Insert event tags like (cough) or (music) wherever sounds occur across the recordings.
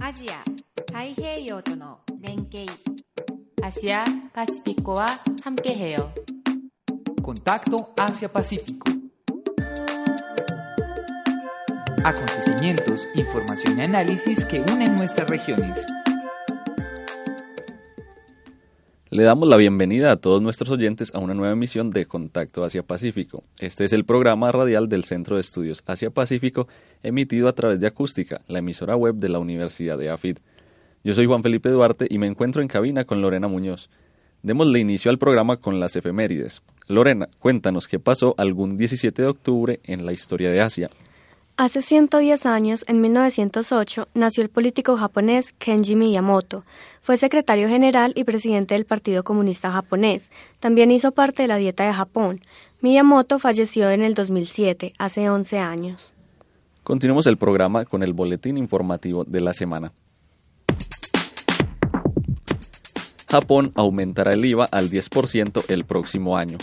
Asia, 太平洋との連携 Asia Pacífico와 함께해요. Contacto Asia-Pacífico. Acontecimientos, información y análisis que unen nuestras regiones. Le damos la bienvenida a todos nuestros oyentes a una nueva emisión de Contacto Asia-Pacífico. Este es el programa radial del Centro de Estudios Asia-Pacífico emitido a través de Acústica, la emisora web de la Universidad de AFID. Yo soy Juan Felipe Duarte y me encuentro en cabina con Lorena Muñoz. Démosle inicio al programa con las efemérides. Lorena, cuéntanos qué pasó algún 17 de octubre en la historia de Asia. Hace 110 años, en 1908, nació el político japonés Kenji Miyamoto. Fue secretario general y presidente del Partido Comunista Japonés. También hizo parte de la Dieta de Japón. Miyamoto falleció en el 2007, hace 11 años. Continuemos el programa con el boletín informativo de la semana. Japón aumentará el IVA al 10% el próximo año.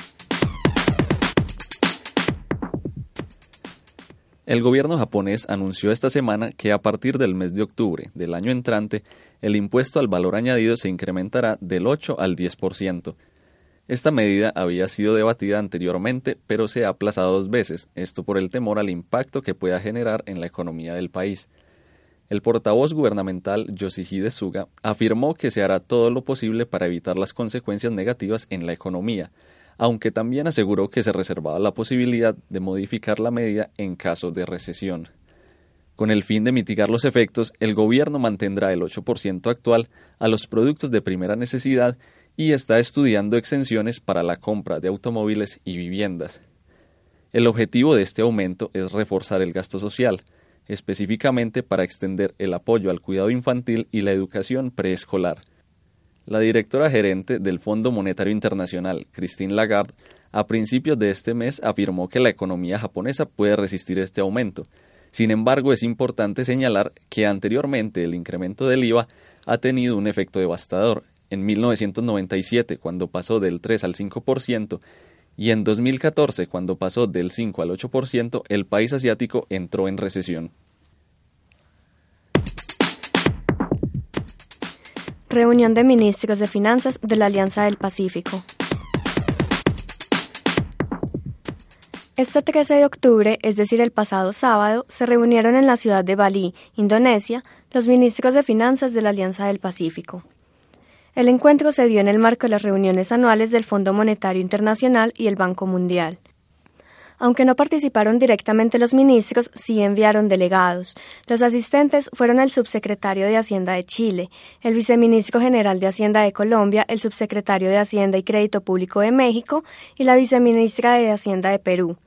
El gobierno japonés anunció esta semana que a partir del mes de octubre del año entrante, el impuesto al valor añadido se incrementará del 8 al 10%. Esta medida había sido debatida anteriormente, pero se ha aplazado dos veces, esto por el temor al impacto que pueda generar en la economía del país. El portavoz gubernamental Yoshihide Suga afirmó que se hará todo lo posible para evitar las consecuencias negativas en la economía, aunque también aseguró que se reservaba la posibilidad de modificar la medida en caso de recesión. Con el fin de mitigar los efectos, el gobierno mantendrá el 8% actual a los productos de primera necesidad y está estudiando exenciones para la compra de automóviles y viviendas. El objetivo de este aumento es reforzar el gasto social, específicamente para extender el apoyo al cuidado infantil y la educación preescolar. La directora gerente del Fondo Monetario Internacional, Christine Lagarde, a principios de este mes afirmó que la economía japonesa puede resistir este aumento. Sin embargo, es importante señalar que anteriormente el incremento del IVA ha tenido un efecto devastador. En 1997, cuando pasó del 3 al 5%, y en 2014, cuando pasó del 5 al 8%, el país asiático entró en recesión. Reunión de ministros de Finanzas de la Alianza del Pacífico. Este 13 de octubre, es decir, el pasado sábado, se reunieron en la ciudad de Bali, Indonesia, los ministros de Finanzas de la Alianza del Pacífico. El encuentro se dio en el marco de las reuniones anuales del Fondo Monetario Internacional y el Banco Mundial. Aunque no participaron directamente los ministros, sí enviaron delegados. Los asistentes fueron el subsecretario de Hacienda de Chile, el viceministro general de Hacienda de Colombia, el subsecretario de Hacienda y Crédito Público de México y la viceministra de Hacienda de Perú,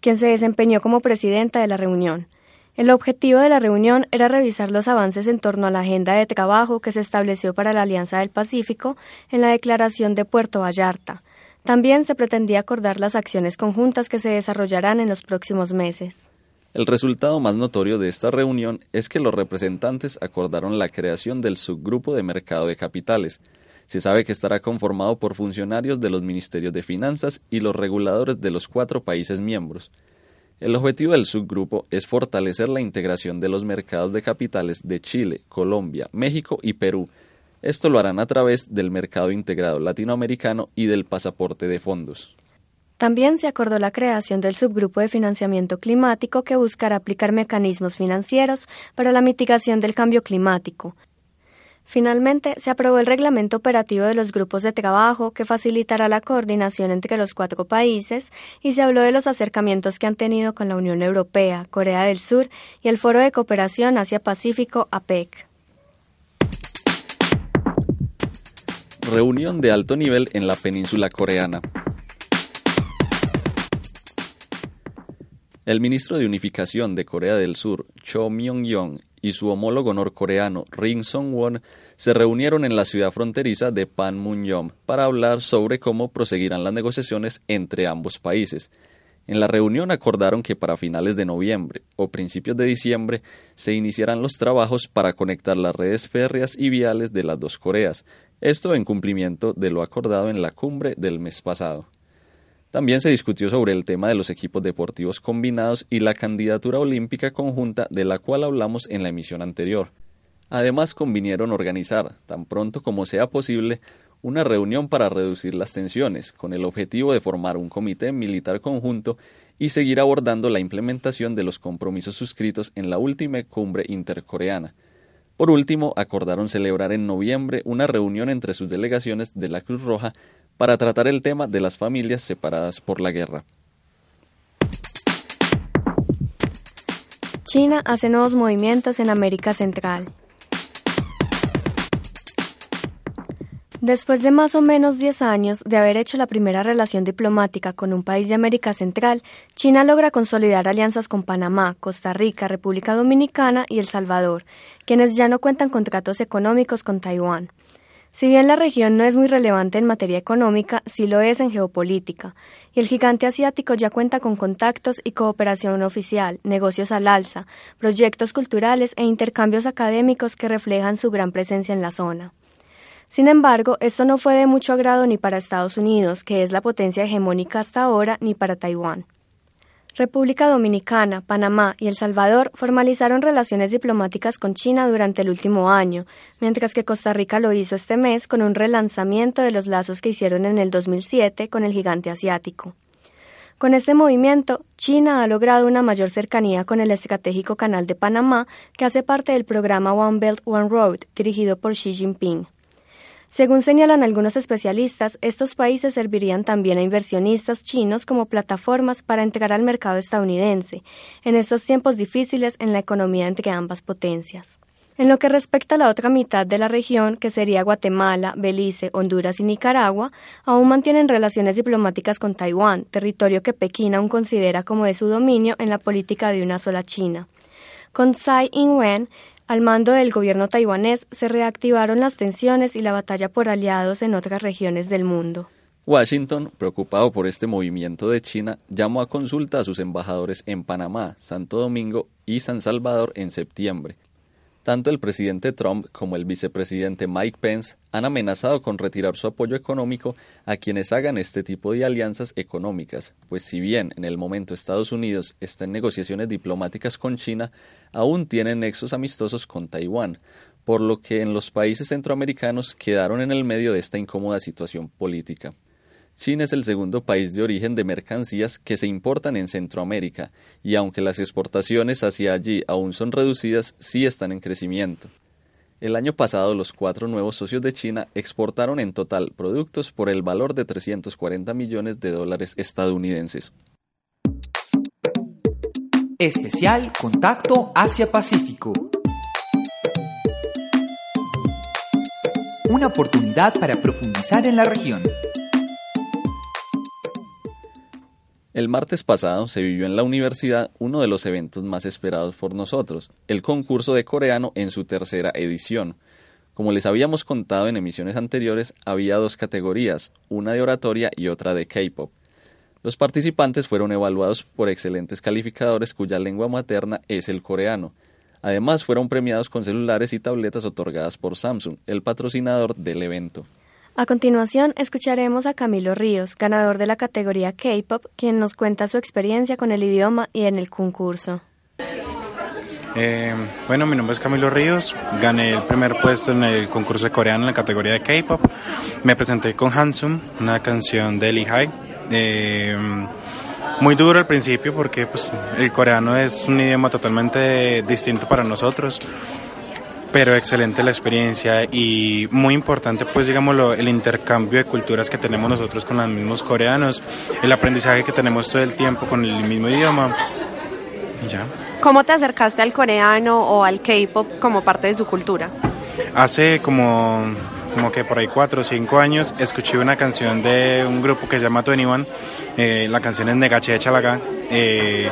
quien se desempeñó como presidenta de la reunión. El objetivo de la reunión era revisar los avances en torno a la agenda de trabajo que se estableció para la Alianza del Pacífico en la Declaración de Puerto Vallarta, también se pretendía acordar las acciones conjuntas que se desarrollarán en los próximos meses. El resultado más notorio de esta reunión es que los representantes acordaron la creación del subgrupo de mercado de capitales. Se sabe que estará conformado por funcionarios de los ministerios de finanzas y los reguladores de los cuatro países miembros. El objetivo del subgrupo es fortalecer la integración de los mercados de capitales de Chile, Colombia, México y Perú, esto lo harán a través del mercado integrado latinoamericano y del pasaporte de fondos. También se acordó la creación del subgrupo de financiamiento climático que buscará aplicar mecanismos financieros para la mitigación del cambio climático. Finalmente, se aprobó el reglamento operativo de los grupos de trabajo que facilitará la coordinación entre los cuatro países y se habló de los acercamientos que han tenido con la Unión Europea, Corea del Sur y el Foro de Cooperación Asia-Pacífico APEC. Reunión de alto nivel en la península coreana. El ministro de Unificación de Corea del Sur, Cho Myong-yong, y su homólogo norcoreano Ring Song-won se reunieron en la ciudad fronteriza de Panmunjom para hablar sobre cómo proseguirán las negociaciones entre ambos países. En la reunión acordaron que para finales de noviembre o principios de diciembre se iniciarán los trabajos para conectar las redes férreas y viales de las dos Coreas, esto en cumplimiento de lo acordado en la cumbre del mes pasado. También se discutió sobre el tema de los equipos deportivos combinados y la candidatura olímpica conjunta de la cual hablamos en la emisión anterior. Además, convinieron organizar, tan pronto como sea posible, una reunión para reducir las tensiones, con el objetivo de formar un comité militar conjunto y seguir abordando la implementación de los compromisos suscritos en la última cumbre intercoreana. Por último, acordaron celebrar en noviembre una reunión entre sus delegaciones de la Cruz Roja para tratar el tema de las familias separadas por la guerra. China hace nuevos movimientos en América Central. Después de más o menos 10 años de haber hecho la primera relación diplomática con un país de América Central, China logra consolidar alianzas con Panamá, Costa Rica, República Dominicana y El Salvador, quienes ya no cuentan contratos económicos con Taiwán. Si bien la región no es muy relevante en materia económica, sí lo es en geopolítica, y el gigante asiático ya cuenta con contactos y cooperación oficial, negocios al alza, proyectos culturales e intercambios académicos que reflejan su gran presencia en la zona. Sin embargo, esto no fue de mucho agrado ni para Estados Unidos, que es la potencia hegemónica hasta ahora, ni para Taiwán. República Dominicana, Panamá y El Salvador formalizaron relaciones diplomáticas con China durante el último año, mientras que Costa Rica lo hizo este mes con un relanzamiento de los lazos que hicieron en el 2007 con el gigante asiático. Con este movimiento, China ha logrado una mayor cercanía con el estratégico Canal de Panamá, que hace parte del programa One Belt One Road, dirigido por Xi Jinping. Según señalan algunos especialistas, estos países servirían también a inversionistas chinos como plataformas para entregar al mercado estadounidense, en estos tiempos difíciles en la economía entre ambas potencias. En lo que respecta a la otra mitad de la región, que sería Guatemala, Belice, Honduras y Nicaragua, aún mantienen relaciones diplomáticas con Taiwán, territorio que Pekín aún considera como de su dominio en la política de una sola China. Con Tsai Ing-wen, al mando del gobierno taiwanés se reactivaron las tensiones y la batalla por aliados en otras regiones del mundo. Washington, preocupado por este movimiento de China, llamó a consulta a sus embajadores en Panamá, Santo Domingo y San Salvador en septiembre, tanto el presidente Trump como el vicepresidente Mike Pence han amenazado con retirar su apoyo económico a quienes hagan este tipo de alianzas económicas, pues si bien en el momento Estados Unidos está en negociaciones diplomáticas con China, aún tienen nexos amistosos con Taiwán, por lo que en los países centroamericanos quedaron en el medio de esta incómoda situación política. China es el segundo país de origen de mercancías que se importan en Centroamérica, y aunque las exportaciones hacia allí aún son reducidas, sí están en crecimiento. El año pasado los cuatro nuevos socios de China exportaron en total productos por el valor de 340 millones de dólares estadounidenses. Especial Contacto Asia-Pacífico. Una oportunidad para profundizar en la región. El martes pasado se vivió en la universidad uno de los eventos más esperados por nosotros, el concurso de coreano en su tercera edición. Como les habíamos contado en emisiones anteriores, había dos categorías, una de oratoria y otra de K-pop. Los participantes fueron evaluados por excelentes calificadores cuya lengua materna es el coreano. Además, fueron premiados con celulares y tabletas otorgadas por Samsung, el patrocinador del evento. A continuación, escucharemos a Camilo Ríos, ganador de la categoría K-Pop, quien nos cuenta su experiencia con el idioma y en el concurso. Eh, bueno, mi nombre es Camilo Ríos, gané el primer puesto en el concurso de coreano en la categoría de K-Pop. Me presenté con Hansum, una canción de Lee High. Eh, muy duro al principio porque pues, el coreano es un idioma totalmente distinto para nosotros pero excelente la experiencia y muy importante pues digamos el intercambio de culturas que tenemos nosotros con los mismos coreanos, el aprendizaje que tenemos todo el tiempo con el mismo idioma. Ya. ¿Cómo te acercaste al coreano o al K-pop como parte de su cultura? Hace como, como que por ahí cuatro o cinco años escuché una canción de un grupo que se llama Twenty One, eh, la canción es Negache de Chalaga. Eh,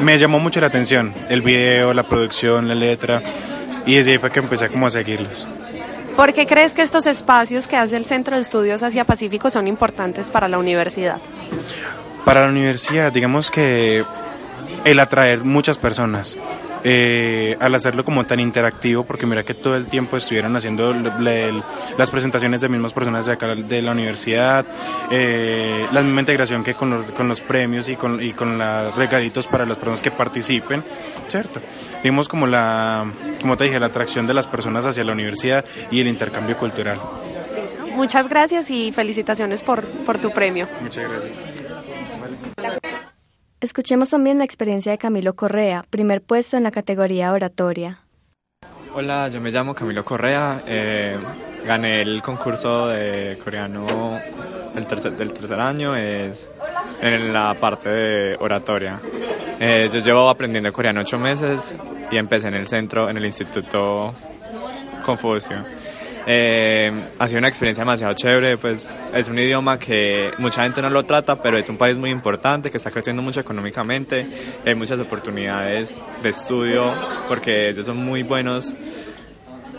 me llamó mucho la atención el video, la producción, la letra y desde ahí fue que empecé como a seguirlos. ¿Por qué crees que estos espacios que hace el Centro de Estudios Asia Pacífico son importantes para la universidad? Para la universidad, digamos que el atraer muchas personas, eh, al hacerlo como tan interactivo, porque mira que todo el tiempo estuvieron haciendo las presentaciones de mismas personas de acá de la universidad, eh, la misma integración que con los, con los premios y con, y con los regalitos para las personas que participen, ¿cierto? Vimos como la, como te dije, la atracción de las personas hacia la universidad y el intercambio cultural. Muchas gracias y felicitaciones por, por tu premio. Muchas gracias. Escuchemos también la experiencia de Camilo Correa, primer puesto en la categoría oratoria. Hola, yo me llamo Camilo Correa, eh, gané el concurso de coreano del tercer, año, es en la parte de oratoria. Eh, yo llevo aprendiendo coreano ocho meses y empecé en el centro, en el Instituto Confucio. Eh, ha sido una experiencia demasiado chévere, pues es un idioma que mucha gente no lo trata, pero es un país muy importante que está creciendo mucho económicamente, hay muchas oportunidades de estudio porque ellos son muy buenos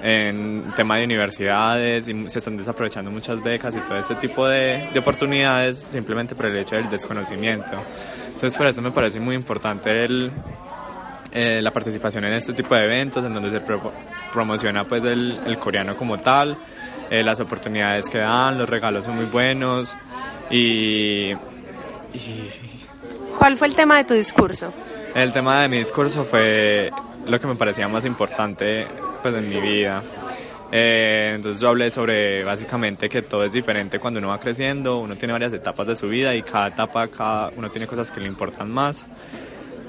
en tema de universidades y se están desaprovechando muchas becas y todo este tipo de, de oportunidades simplemente por el hecho del desconocimiento. Entonces por eso me parece muy importante el, eh, la participación en este tipo de eventos en donde se promociona pues el, coreano como tal, eh, las oportunidades que dan, los regalos son muy buenos y, ¿Cuál fue el tema de tu discurso? El tema de mi discurso fue lo que me parecía más importante pues en mi vida. Eh, entonces yo hablé sobre básicamente que todo es diferente cuando uno va creciendo, uno tiene varias etapas de su vida y cada etapa cada uno tiene cosas que le importan más.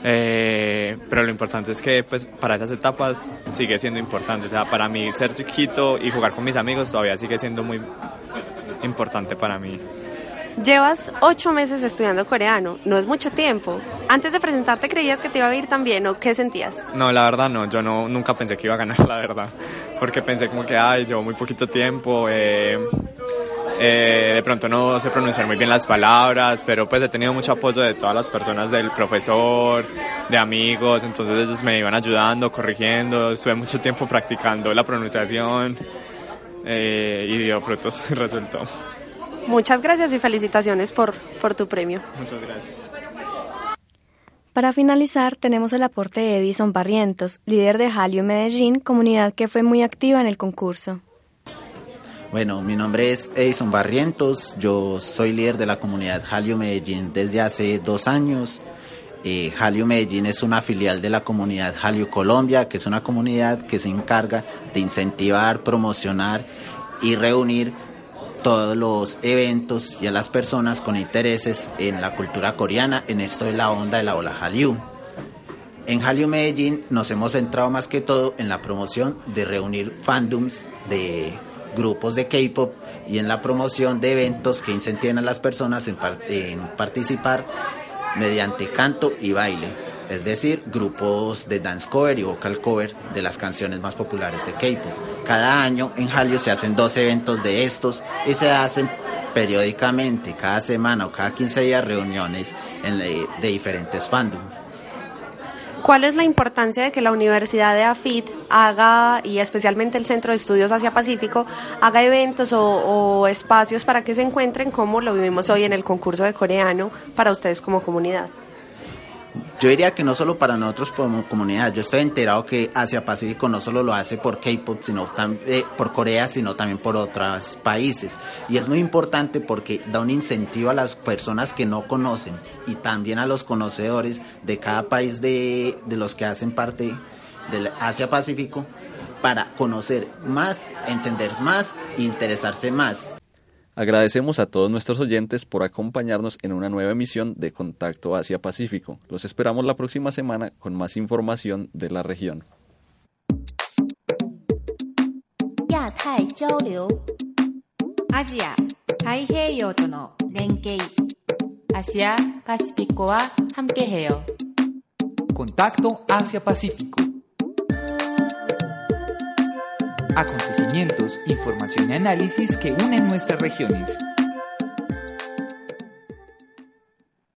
Eh, pero lo importante es que pues para esas etapas sigue siendo importante. O sea, para mí ser chiquito y jugar con mis amigos todavía sigue siendo muy importante para mí. Llevas ocho meses estudiando coreano, no es mucho tiempo. Antes de presentarte, ¿creías que te iba a ir tan bien o qué sentías? No, la verdad no, yo no, nunca pensé que iba a ganar, (laughs) la verdad. Porque pensé como que, ay, llevo muy poquito tiempo, eh, eh, de pronto no sé pronunciar muy bien las palabras, pero pues he tenido mucho apoyo de todas las personas, del profesor, de amigos, entonces ellos me iban ayudando, corrigiendo, estuve mucho tiempo practicando la pronunciación eh, y dio frutos, (laughs) resultó. Muchas gracias y felicitaciones por, por tu premio. Muchas gracias. Para finalizar, tenemos el aporte de Edison Barrientos, líder de Jalio Medellín, comunidad que fue muy activa en el concurso. Bueno, mi nombre es Edison Barrientos, yo soy líder de la comunidad Jalio Medellín desde hace dos años. Eh, Medellín es una filial de la comunidad Jalio Colombia, que es una comunidad que se encarga de incentivar, promocionar y reunir todos los eventos y a las personas con intereses en la cultura coreana, en esto de la onda de la ola Hallyu. En Hallyu Medellín nos hemos centrado más que todo en la promoción de reunir fandoms de grupos de K-pop y en la promoción de eventos que incentiven a las personas en, en participar mediante canto y baile es decir, grupos de dance cover y vocal cover de las canciones más populares de K-pop. Cada año en Hallyu se hacen dos eventos de estos y se hacen periódicamente, cada semana o cada 15 días, reuniones de, de diferentes fandom. ¿Cuál es la importancia de que la Universidad de AFIT haga, y especialmente el Centro de Estudios Asia Pacífico, haga eventos o, o, espacios para que se encuentren como lo vivimos hoy en el concurso de coreano para ustedes como comunidad? Yo diría que no solo para nosotros como comunidad, yo estoy enterado que Asia Pacífico no solo lo hace por K-pop, sino eh, por Corea, sino también por otros países. Y es muy importante porque da un incentivo a las personas que no conocen y también a los conocedores de cada país de, de los que hacen parte del Asia Pacífico para conocer más, entender más e interesarse más Agradecemos a todos nuestros oyentes por acompañarnos en una nueva emisión de Contacto Asia Pacífico. Los esperamos la próxima semana con más información de la región. Asia, Asia Contacto Asia Pacífico. Acontecimientos, información y análisis que unen nuestras regiones.